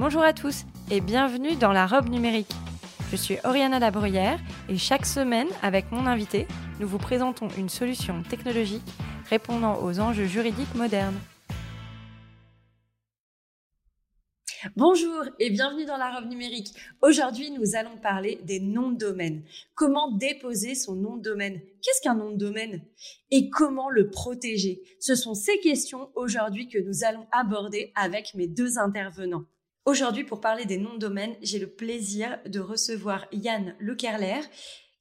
Bonjour à tous et bienvenue dans la robe numérique. Je suis Oriana Labruyère et chaque semaine, avec mon invité, nous vous présentons une solution technologique répondant aux enjeux juridiques modernes. Bonjour et bienvenue dans la robe numérique. Aujourd'hui, nous allons parler des noms de domaine. Comment déposer son nom de domaine? Qu'est-ce qu'un nom de domaine? Et comment le protéger? Ce sont ces questions aujourd'hui que nous allons aborder avec mes deux intervenants. Aujourd'hui, pour parler des noms de domaine, j'ai le plaisir de recevoir Yann Lekerler,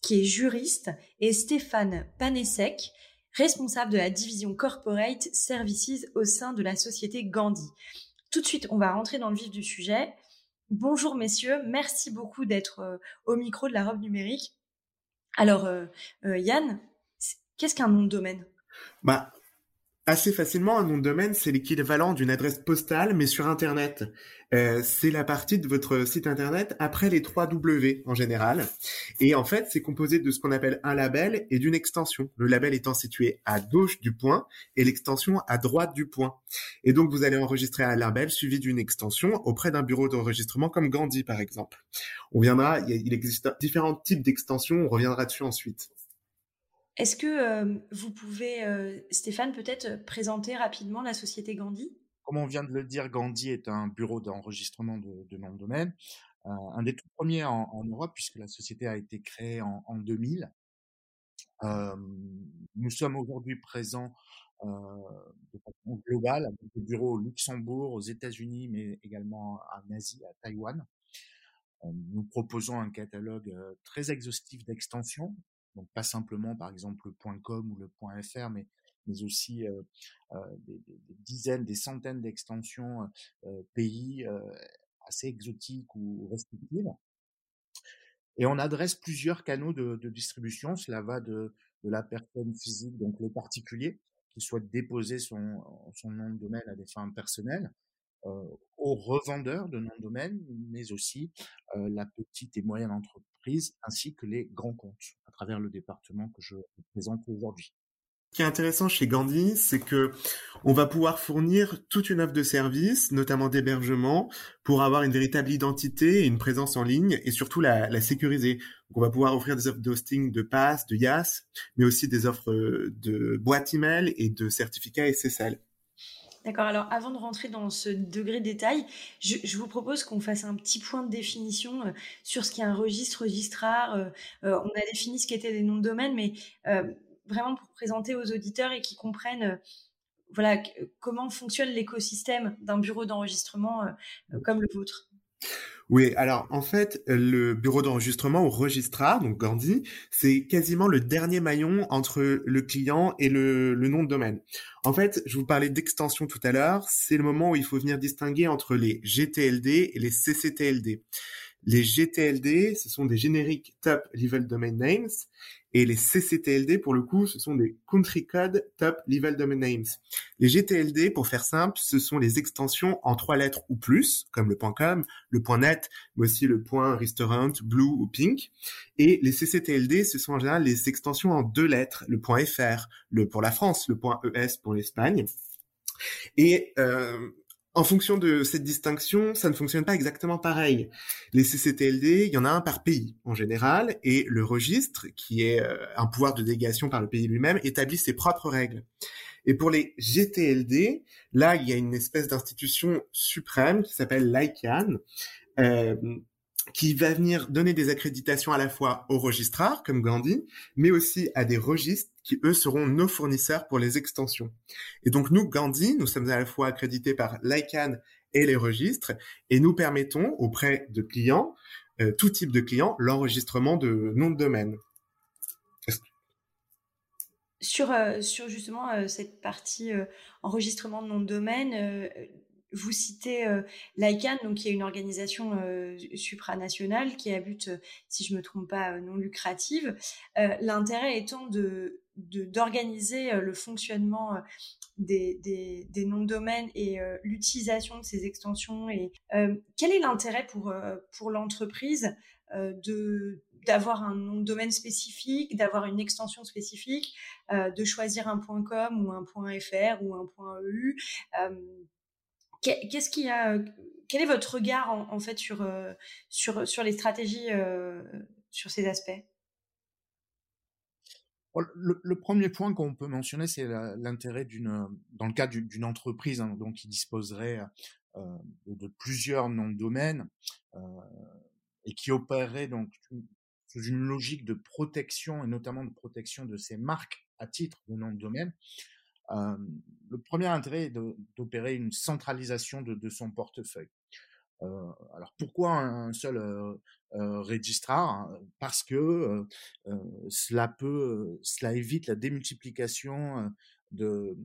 qui est juriste, et Stéphane Panesek, responsable de la division Corporate Services au sein de la société Gandhi. Tout de suite, on va rentrer dans le vif du sujet. Bonjour messieurs, merci beaucoup d'être euh, au micro de la robe numérique. Alors, euh, euh, Yann, qu'est-ce qu'un nom de domaine? Bah, Assez facilement, un nom de domaine, c'est l'équivalent d'une adresse postale, mais sur Internet. Euh, c'est la partie de votre site Internet après les trois W en général. Et en fait, c'est composé de ce qu'on appelle un label et d'une extension. Le label étant situé à gauche du point et l'extension à droite du point. Et donc, vous allez enregistrer un label suivi d'une extension auprès d'un bureau d'enregistrement comme Gandhi, par exemple. On viendra, il existe différents types d'extensions, on reviendra dessus ensuite. Est-ce que euh, vous pouvez, euh, Stéphane, peut-être présenter rapidement la société Gandhi? Comme on vient de le dire, Gandhi est un bureau d'enregistrement de, de nom de domaine, euh, un des tout premiers en, Europe puisque la société a été créée en, en 2000. nous sommes aujourd'hui présents de façon globale avec des bureaux au Luxembourg, aux États-Unis, mais également en Asie, à Taïwan. Nous proposons un catalogue très exhaustif d'extensions donc pas simplement par exemple le .com ou le .fr, mais mais aussi des, dizaines, des centaines d'extensions pays assez exotiques ou restrictives. Et on adresse plusieurs canaux de, distribution. Cela va de, la personne physique, donc le particulier, qui souhaite déposer son, nom de domaine à des fins personnelles, aux revendeurs de noms de domaine, mais aussi la petite et moyenne entreprise, ainsi que les grands comptes, travers le département que je aujourd'hui. Ce qui est intéressant chez Gandhi, c'est que on va pouvoir fournir toute une offre de services, notamment d'hébergement, pour avoir une véritable identité et une présence en ligne, et surtout la, sécuriser. Donc on va pouvoir offrir des offres d'hosting de pass, de YAS, mais aussi des offres de boîte email et de certificats SSL. D'accord. Alors, avant de rentrer dans ce degré de détail, je, vous propose qu'on fasse un petit point de définition euh, sur ce qu'est un registre, registrar. Euh, euh, on a défini ce qu'étaient des noms de domaine, mais vraiment pour présenter aux auditeurs et qu'ils comprennent voilà, comment fonctionne l'écosystème d'un bureau d'enregistrement comme le vôtre. Oui, alors en fait, le bureau d'enregistrement ou registrar, donc Gandhi, c'est quasiment le dernier maillon entre le client et le, le nom de domaine. En fait, je vous parlais d'extension tout à l'heure, c'est le moment où il faut venir distinguer entre les GTLD et les CCTLD. Les GTLD, ce sont des génériques Top Level Domain Names, et les CCTLD, pour le coup, ce sont des Country Code Top Level Domain Names. Les GTLD, pour faire simple, ce sont les extensions en trois lettres ou plus, comme le .com, le .net, mais aussi le .restaurant, blue ou pink. Et les CCTLD, ce sont en général les extensions en deux lettres, le .fr, le pour la France, le .es pour l'Espagne. Et euh, en fonction de cette distinction, ça ne fonctionne pas exactement pareil. Les CCTLD, il y en a un par pays en général, et le registre, qui est euh, un pouvoir de délégation par le pays lui-même, établit ses propres règles. Et pour les GTLD, là, il y a une espèce d'institution suprême qui s'appelle l'ICANN, euh, qui va venir donner des accréditations à la fois aux registrars, comme Gandhi, mais aussi à des registres qui, eux, seront nos fournisseurs pour les extensions. Et donc, nous, Gandhi, nous sommes à la fois accrédités par l'ICANN et les registres, et nous permettons auprès de clients, euh, tout type de clients, l'enregistrement de noms de domaine. Sur, euh, sur justement euh, cette partie enregistrement de nom de domaine, vous citez l'ICANN, donc qui est une organisation supranationale qui a but, si je me trompe pas, non lucrative. L'intérêt étant de d'organiser le fonctionnement des, des, des, noms de domaine et l'utilisation de ces extensions. Et quel est l'intérêt pour pour l'entreprise de d'avoir un nom de domaine spécifique, d'avoir une extension spécifique, de choisir un .com ou un .fr ou un .eu Qu'est-ce qui a, quel est votre regard en, fait sur, euh, sur, sur les stratégies euh, sur ces aspects? Le, premier point qu'on peut mentionner, c'est l'intérêt d'une, dans le cas d'une entreprise hein, donc qui disposerait euh, de, plusieurs noms de domaine et qui opérerait donc sous une logique de protection et notamment de protection de ses marques à titre de nom de domaine le premier intérêt est d'opérer une centralisation de, son portefeuille. Euh, alors pourquoi un seul euh, registrar Parce que cela peut, cela évite la démultiplication de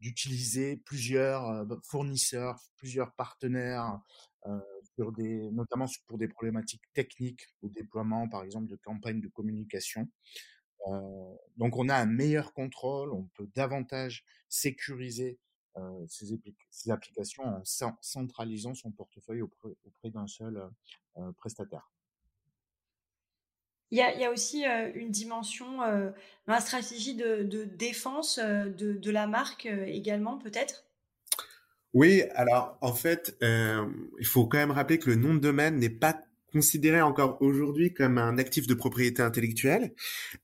d'utiliser plusieurs fournisseurs, plusieurs partenaires, sur des, notamment pour des problématiques techniques au déploiement, par exemple, de campagnes de communication. Euh, donc on a un meilleur contrôle, on peut davantage sécuriser euh, ces, applications en centralisant son portefeuille auprès, d'un seul euh, prestataire. Il y, a, aussi une dimension dans la stratégie de, défense de, la marque également, peut-être? Oui, alors en fait, il faut quand même rappeler que le nom de domaine n'est pas considéré encore aujourd'hui comme un actif de propriété intellectuelle.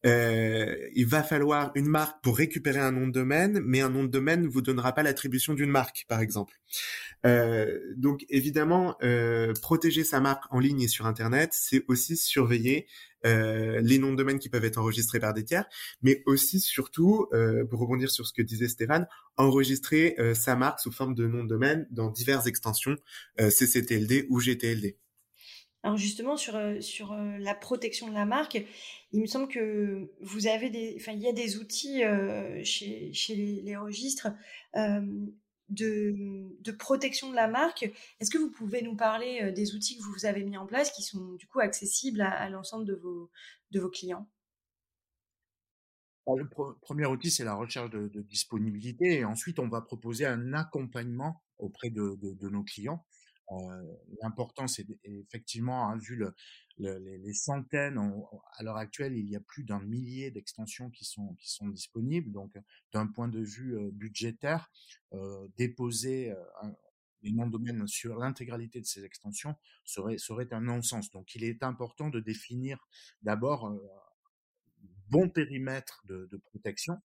Euh, il va falloir une marque pour récupérer un nom de domaine, mais un nom de domaine ne vous donnera pas l'attribution d'une marque, par exemple. Euh, donc évidemment, euh, protéger sa marque en ligne et sur Internet, c'est aussi surveiller euh, les noms de domaine qui peuvent être enregistrés par des tiers, mais aussi surtout, euh, pour rebondir sur ce que disait Stéphane, enregistrer euh, sa marque sous forme de nom de domaine dans diverses extensions CCTLD ou GTLD. Alors justement sur euh, euh, la protection de la marque, il me semble que vous avez des, il y a des outils euh, chez les, registres de, protection de la marque. Est-ce que vous pouvez nous parler des outils que vous avez mis en place qui sont du coup accessibles à, l'ensemble de vos clients? Le premier outil, c'est la recherche de, disponibilité. Et ensuite on va proposer un accompagnement auprès de nos clients L'important, c'est effectivement, hein, vu le, les, centaines, à l'heure actuelle, il y a plus d'un millier d'extensions qui sont, qui sont disponibles. Donc, d'un point de vue budgétaire, déposer les noms de domaine sur l'intégralité de ces extensions serait, serait un non-sens. Donc, il est important de définir d'abord un bon périmètre de, de protection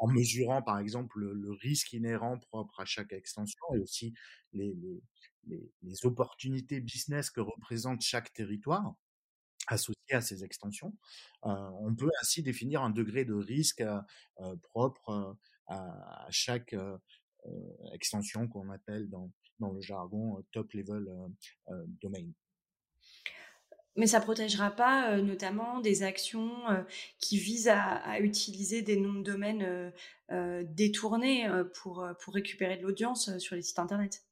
en mesurant par exemple le, risque inhérent propre à chaque extension et aussi les, opportunités business que représente chaque territoire associé à ces extensions. Euh, on peut ainsi définir un degré de risque euh, euh, propre à, chaque extension qu'on appelle dans, dans le jargon top level domain mais ça protégera pas euh, notamment des actions euh, qui visent à, utiliser des noms de domaine euh, détournés pour, pour récupérer de l'audience sur les sites internet.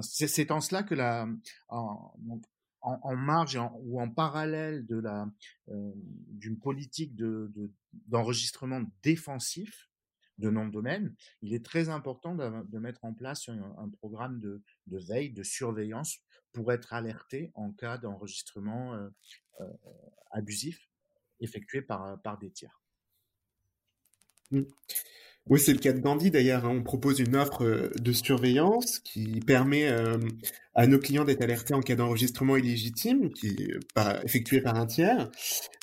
C'est en cela que la, en, en, marge ou en parallèle de la d'une politique de d'enregistrement défensif, de nom de domaine, il est très important de, mettre en place un, programme de, veille, de surveillance pour être alerté en cas d'enregistrement euh, euh, abusif effectué par, par des tiers. Mmh. Oui, c'est le cas de Gandhi d'ailleurs. Hein. On propose une offre euh, de surveillance qui permet à nos clients d'être alertés en cas d'enregistrement illégitime, qui par, effectué par un tiers.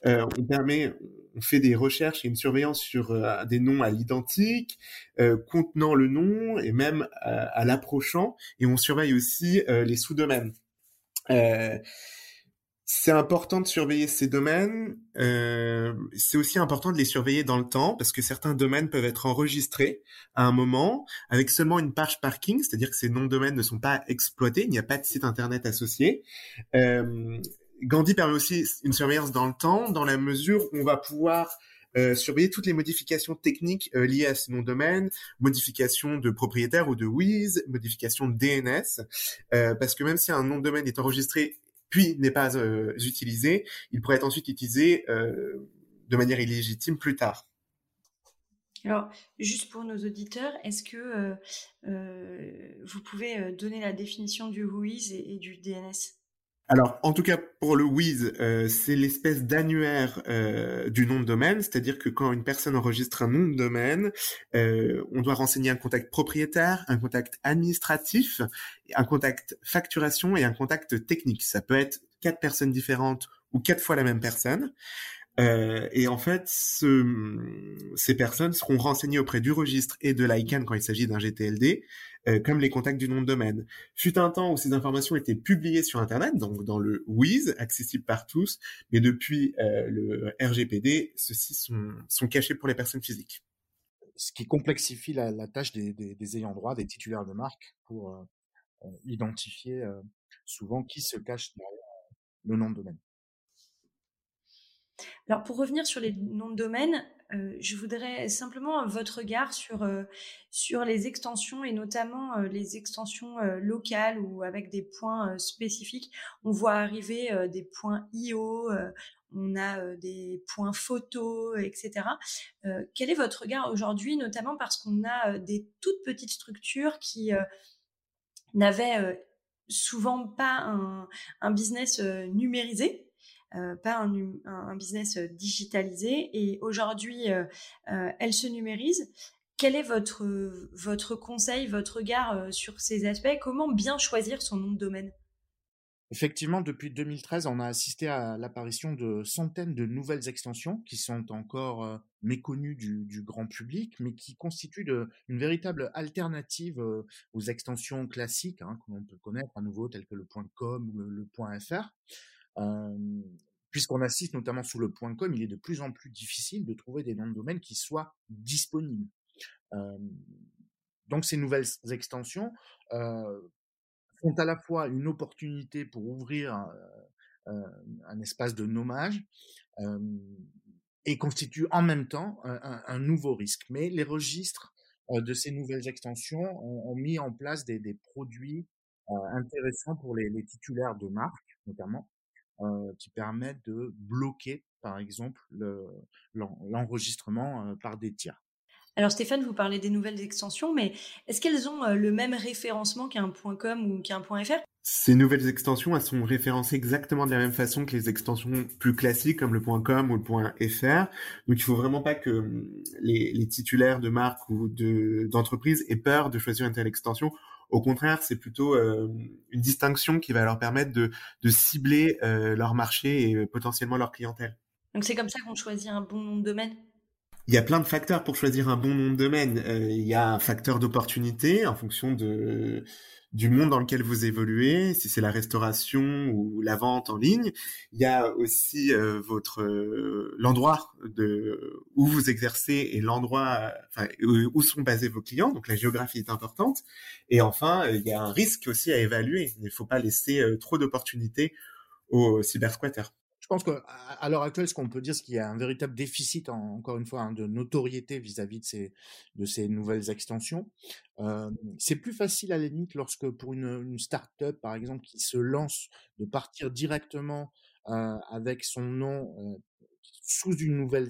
on permet, on fait des recherches et une surveillance sur euh, des noms à l'identique, euh, contenant le nom et même euh, à l'approchant, et on surveille aussi les sous-domaines. c'est important de surveiller ces domaines. c'est aussi important de les surveiller dans le temps parce que certains domaines peuvent être enregistrés à un moment avec seulement une page parking, c'est-à-dire que ces noms de domaines ne sont pas exploités, il n'y a pas de site internet associé. Gandhi permet aussi une surveillance dans le temps, dans la mesure où on va pouvoir euh, surveiller toutes les modifications techniques euh, liées à ce nom de domaine, modification de propriétaire ou de WIZ, modification de DNS, euh, parce que même si un nom de domaine est enregistré puis n'est pas utilisé, il pourrait être ensuite utilisé de manière illégitime plus tard. Alors, juste pour nos auditeurs, est-ce que vous pouvez donner la définition du WIZ et du DNS alors, en tout cas, pour le WIZ, euh, c'est l'espèce d'annuaire euh, du nom de domaine, c'est-à-dire que quand une personne enregistre un nom de domaine, euh, on doit renseigner un contact propriétaire, un contact administratif, un contact facturation et un contact technique. Ça peut être quatre personnes différentes ou quatre fois la même personne. Et en fait, ces personnes seront renseignées auprès du registre et de l'ICANN quand il s'agit d'un GTLD, euh, comme les contacts du nom de domaine. Fut un temps où ces informations étaient publiées sur Internet, donc dans le WIZ, accessible par tous, mais depuis euh, le RGPD, ceux-ci sont, sont cachés pour les personnes physiques. Ce qui complexifie la, la tâche des, des, des, ayants droit, des titulaires de marque, pour euh, identifier souvent qui se cache derrière le nom de domaine. Alors pour revenir sur les noms de domaine, euh, je voudrais simplement votre regard sur, euh, sur les extensions et notamment euh, les extensions locales ou avec des points spécifiques. On voit arriver des points IO, on a des points photos, etc. quel est votre regard aujourd'hui, notamment parce qu'on a des toutes petites structures qui n'avaient souvent pas un business numérisé? Euh, pas un, un, business euh, digitalisé. Et aujourd'hui, euh, elle se numérise. Quel est votre, votre conseil, votre regard sur ces aspects? Comment bien choisir son nom de domaine? Effectivement, depuis 2013, on a assisté à l'apparition de centaines de nouvelles extensions qui sont encore méconnues du, grand public, mais qui constituent une véritable alternative aux extensions classiques hein, que l'on peut connaître à nouveau, telles que le .com ou le, le .fr puisqu'on assiste notamment sous le point .com, il est de plus en plus difficile de trouver des noms de domaine qui soient disponibles. donc ces nouvelles extensions font à la fois une opportunité pour ouvrir un, espace de nommage et constituent en même temps un, nouveau risque. Mais les registres de ces nouvelles extensions ont, mis en place des, produits intéressants pour les, titulaires de marque, notamment, qui permettent de bloquer, par exemple, l'enregistrement euh, par des tiers. Alors Stéphane, vous parlez des nouvelles extensions, mais est-ce qu'elles ont euh, le même référencement qu'un .com ou qu'un .fr Ces nouvelles extensions, elles sont référencées exactement de la même façon que les extensions plus classiques comme le .com ou le .fr. Donc il faut vraiment pas que les, les titulaires de marques ou d'entreprises aient peur de choisir une telle extension. Au contraire, c'est plutôt euh, une distinction qui va leur permettre de, cibler euh, leur marché et euh, potentiellement leur clientèle. Donc c'est comme ça qu'on choisit un bon nom de domaine? Il y a plein de facteurs pour choisir un bon nom de domaine. il y a un facteur d'opportunité en fonction de du monde dans lequel vous évoluez, si c'est la restauration ou la vente en ligne. Il y a aussi euh, votre euh, l'endroit de où vous exercez et l'endroit où sont basés vos clients. Donc la géographie est importante. Et enfin, il y a un risque aussi à évaluer. Il ne faut pas laisser euh, trop d'opportunités aux cybersquatters. Je pense qu'à l'heure actuelle, ce qu'on peut dire, c'est qu'il y a un véritable déficit, encore une fois, hein, de notoriété vis-à-vis de ces, nouvelles extensions. Euh, c'est plus facile à la limite lorsque pour une, une start-up, par exemple, qui se lance, de partir directement euh, avec son nom euh, sous une nouvelle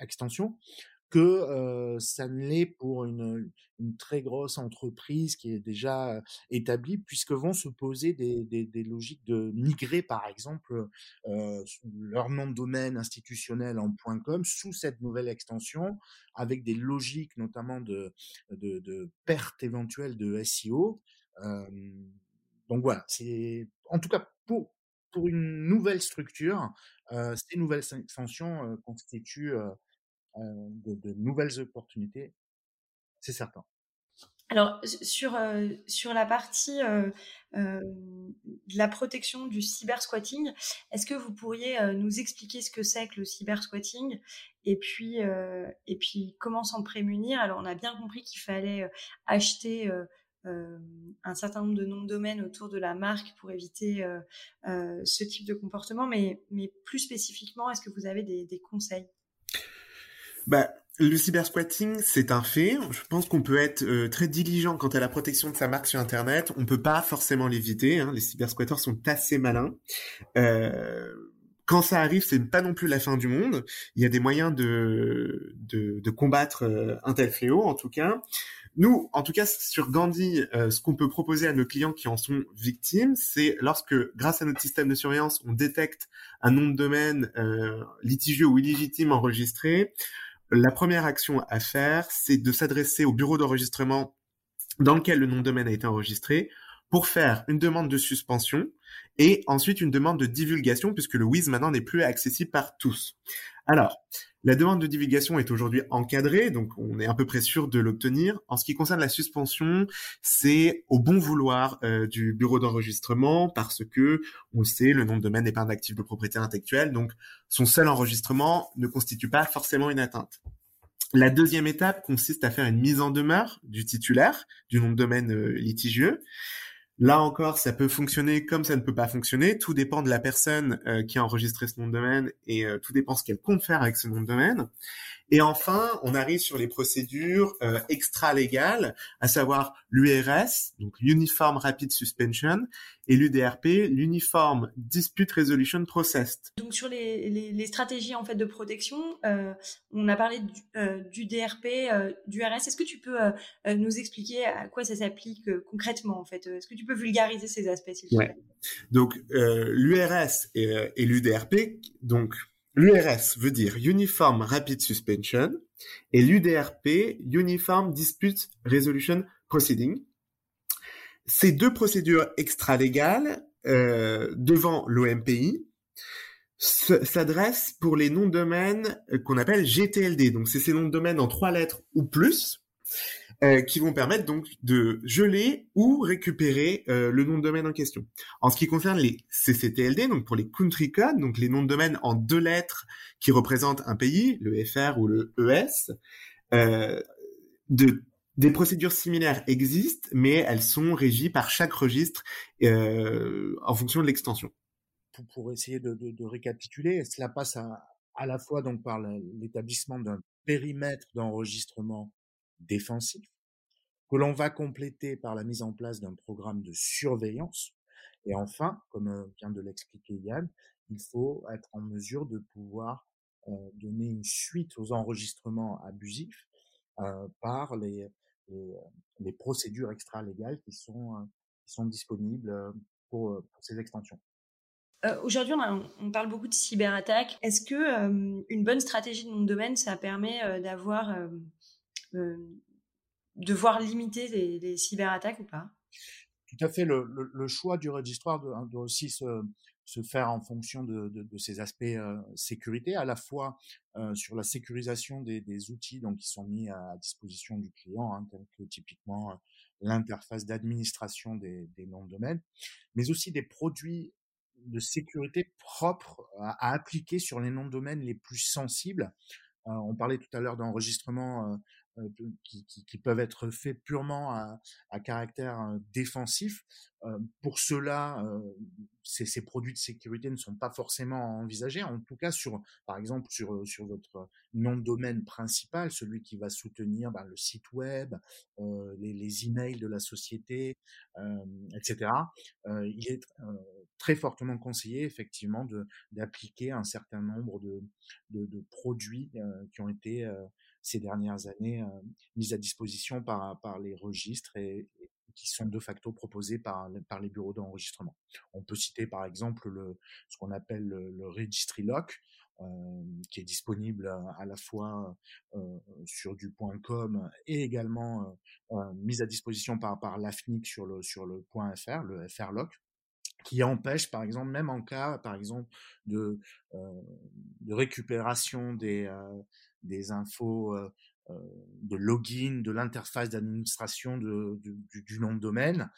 extension que ça ne l'est pour une, très grosse entreprise qui est déjà établie, puisque vont se poser des, logiques de migrer, par exemple, leur nom de domaine institutionnel en .com sous cette nouvelle extension, avec des logiques notamment de, perte éventuelle de SEO. Euh, donc voilà, c'est en tout cas pour une nouvelle structure, ces nouvelles extensions constituent euh, de, nouvelles opportunités, c'est certain. Alors sur euh, sur la partie euh, de la protection du cybersquatting, est-ce que vous pourriez nous expliquer ce que c'est que le cybersquatting et puis et puis comment s'en prémunir? Alors on a bien compris qu'il fallait acheter un certain nombre de noms de domaine autour de la marque pour éviter ce type de comportement, mais mais plus spécifiquement, est-ce que vous avez des conseils? Bah, le cybersquatting, c'est un fait. Je pense qu'on peut être euh, très diligent quant à la protection de sa marque sur Internet. On peut pas forcément l'éviter. Hein. Les cybersquatters sont assez malins. Euh, quand ça arrive, c'est pas non plus la fin du monde. Il y a des moyens de, de, de combattre euh, un tel fléau, en tout cas. Nous, en tout cas, sur Gandhi, euh, ce qu'on peut proposer à nos clients qui en sont victimes, c'est lorsque, grâce à notre système de surveillance, on détecte un nom de domaine euh, litigieux ou illégitime enregistré, la première action à faire, c'est de s'adresser au bureau d'enregistrement dans lequel le nom de domaine a été enregistré pour faire une demande de suspension et ensuite une demande de divulgation puisque le WIS maintenant n'est plus accessible par tous. Alors, la demande de divulgation est aujourd'hui encadrée, donc on est à peu près sûr de l'obtenir. En ce qui concerne la suspension, c'est au bon vouloir euh, du bureau d'enregistrement parce que, on le sait, le nom de domaine n'est pas un actif de propriété intellectuelle, donc son seul enregistrement ne constitue pas forcément une atteinte. La deuxième étape consiste à faire une mise en demeure du titulaire du nom de domaine euh, litigieux. Là encore, ça peut fonctionner comme ça ne peut pas fonctionner. Tout dépend de la personne euh, qui a enregistré ce nom de domaine et euh, tout dépend ce qu'elle compte faire avec ce nom de domaine. Et enfin, on arrive sur les procédures euh, extra-légales, à savoir l'URS, donc l'Uniform Rapid Suspension, et l'UDRP, l'Uniform Dispute Resolution Process. Donc sur les, les, les, stratégies en fait de protection, euh, on a parlé du, euh, du DRP, euh, du RS. Est-ce que tu peux nous expliquer à quoi ça s'applique concrètement en fait Est-ce que tu peux vulgariser ces aspects s'il ouais. Donc l'URS et, et l'UDRP, donc L'URS veut dire Uniform Rapid Suspension et l'UDRP, Uniform Dispute Resolution Proceeding. Ces deux procédures extra-légales euh, devant l'OMPI s'adressent pour les noms de domaine qu'on appelle GTLD. Donc c'est ces noms de domaine en trois lettres ou plus euh, qui vont permettre donc de geler ou récupérer euh, le nom de domaine en question. En ce qui concerne les CCTLD, donc pour les country codes, donc les noms de domaine en deux lettres qui représentent un pays, le FR ou le ES, euh, de, des procédures similaires existent, mais elles sont régies par chaque registre euh, en fonction de l'extension. Pour, pour, essayer de, de, de, récapituler, cela passe à, à la fois donc par l'établissement d'un périmètre d'enregistrement défensif, que l'on va compléter par la mise en place d'un programme de surveillance. Et enfin, comme euh, vient de l'expliquer Yann, il faut être en mesure de pouvoir euh, donner une suite aux enregistrements abusifs euh, par les, les, procédures extra-légales qui sont, qui sont disponibles pour, ces extensions. Aujourd'hui, on, parle beaucoup de cyberattaques. Est-ce que une bonne stratégie de de domaine, ça permet d'avoir devoir limiter les, cyberattaques ou pas? Tout à fait. Le, choix du registre doit, aussi se, faire en fonction de, de, ces aspects sécurité, à la fois sur la sécurisation des, outils donc qui sont mis à disposition du client, hein, tels que typiquement l'interface d'administration des, noms de domaine, mais aussi des produits de sécurité propres à, à appliquer sur les noms de domaine les plus sensibles. On parlait tout à l'heure d'enregistrement qui, qui, peuvent être faits purement à, caractère euh, défensif. Euh, pour cela, ces, produits de sécurité ne sont pas forcément envisagés. En tout cas, sur, par exemple, sur, sur votre nom de domaine principal, celui qui va soutenir ben, le site web, euh, les, les, emails de la société, euh, etc. Euh, il est très fortement conseillé, effectivement, d'appliquer un certain nombre de, de produits qui ont été ces dernières années euh, mises à disposition par, les registres et, qui sont de facto proposés par, les bureaux d'enregistrement. On peut citer par exemple le, ce qu'on appelle le, le Registry Lock, euh, qui est disponible à la fois euh, sur du .com et également euh, mis à disposition par, l'AFNIC sur le, sur le .fr, le FR Lock qui empêche, par exemple, même en cas, par exemple, de, euh, récupération des, euh, des infos de login de l'interface d'administration du, du, nom de domaine,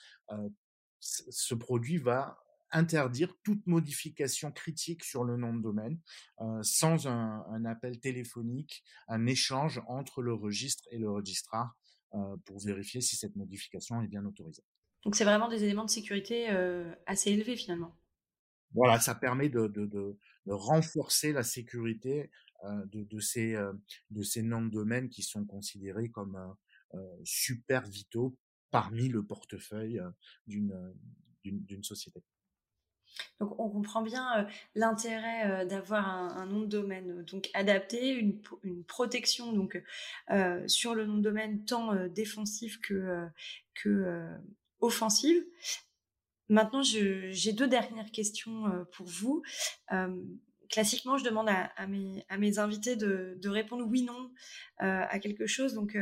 ce produit va interdire toute modification critique sur le nom de domaine euh, sans un, un, appel téléphonique, un échange entre le registre et le registrar pour vérifier si cette modification est bien autorisée. Donc c'est vraiment des éléments de sécurité euh, assez élevés finalement. Voilà, ça permet de, de, de, de renforcer la sécurité de, de, ces, de ces noms de domaine qui sont considérés comme super vitaux parmi le portefeuille d'une d'une société. Donc on comprend bien l'intérêt d'avoir un, nom de domaine donc adapté, une, une protection donc sur le nom de domaine tant défensif que que offensive. Maintenant, j'ai deux dernières questions pour vous. Classiquement, je demande à, mes, invités de, répondre oui/non à quelque chose. Donc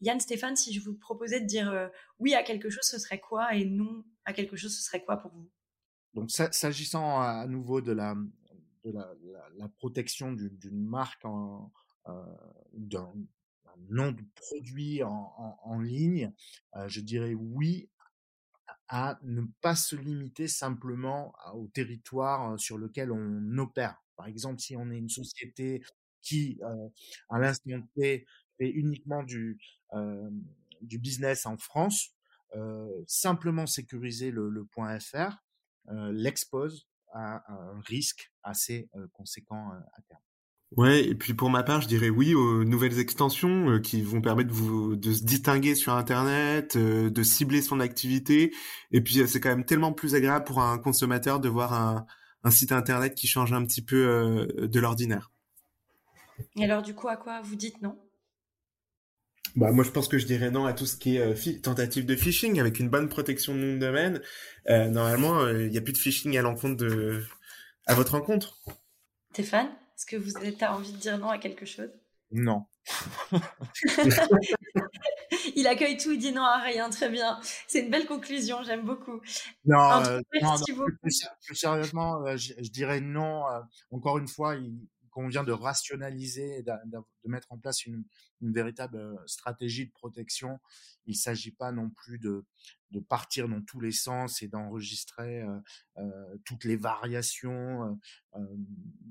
Yann, Stéphane, si je vous proposais de dire euh, oui à quelque chose, ce serait quoi et non à quelque chose, ce serait quoi pour vous? Donc, s'agissant à nouveau de la, de la, protection d'une marque en, euh, d'un nom de produit en, en, ligne, euh, je dirais oui à ne pas se limiter simplement au territoire sur lequel on opère. Par exemple, si on est une société qui, euh, à l'instant T, fait uniquement du, euh, du business en France, euh, simplement sécuriser le, le point .fr l'expose à un risque assez conséquent à terme. Ouais, et puis pour ma part, je dirais oui aux nouvelles extensions qui vont permettre de, vous, de se distinguer sur Internet, de cibler son activité. Et puis c'est quand même tellement plus agréable pour un consommateur de voir un, un site Internet qui change un petit peu de l'ordinaire. Et alors du coup, à quoi vous dites non? Bah, moi, je pense que je dirais non à tout ce qui est euh, tentative de phishing avec une bonne protection de nom de domaine. Euh, normalement, il n'y a plus de phishing à l'encontre de, à votre rencontre. Stéphane, est-ce que vous avez envie de dire non à quelque chose? Non. il accueille tout, il dit non à rien, très bien. C'est une belle conclusion, j'aime beaucoup. Non, euh, merci beaucoup. Plus, sérieusement, je, je, dirais non. encore une fois, il, convient de rationaliser, de, de mettre en place une, une, véritable stratégie de protection. Il ne s'agit pas non plus de, de partir dans tous les sens et d'enregistrer euh, euh, toutes les variations euh,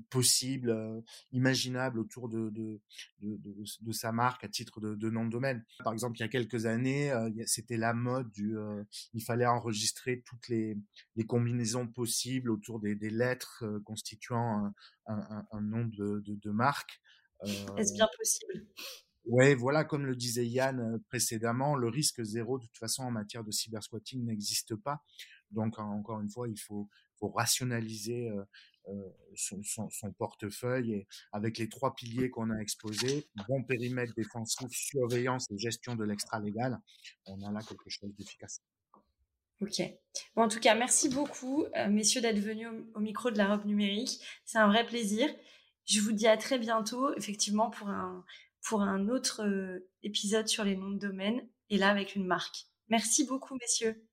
possibles, imaginables autour de, de, de, de, sa marque à titre de, de nom de domaine. Par exemple, il y a quelques années, c'était la mode du, il fallait enregistrer toutes les, les combinaisons possibles autour des, des lettres constituant un, un, un, nom de, de, de marque. Est-ce bien possible? Ouais, voilà, comme le disait Yann précédemment, le risque zéro, de toute façon, en matière de cybersquatting n'existe pas. Donc, encore une fois, il faut, rationaliser euh, son, son, portefeuille et avec les trois piliers qu'on a exposés, bon périmètre défensif, surveillance et gestion de l'extra-légal, on a là quelque chose d'efficace. Ok. Bon, en tout cas, merci beaucoup, euh, messieurs, d'être venus au, au, micro de la robe numérique. C'est un vrai plaisir. Je vous dis à très bientôt, effectivement, pour un, pour un autre euh, épisode sur les noms de domaine, et là avec une marque. Merci beaucoup, messieurs.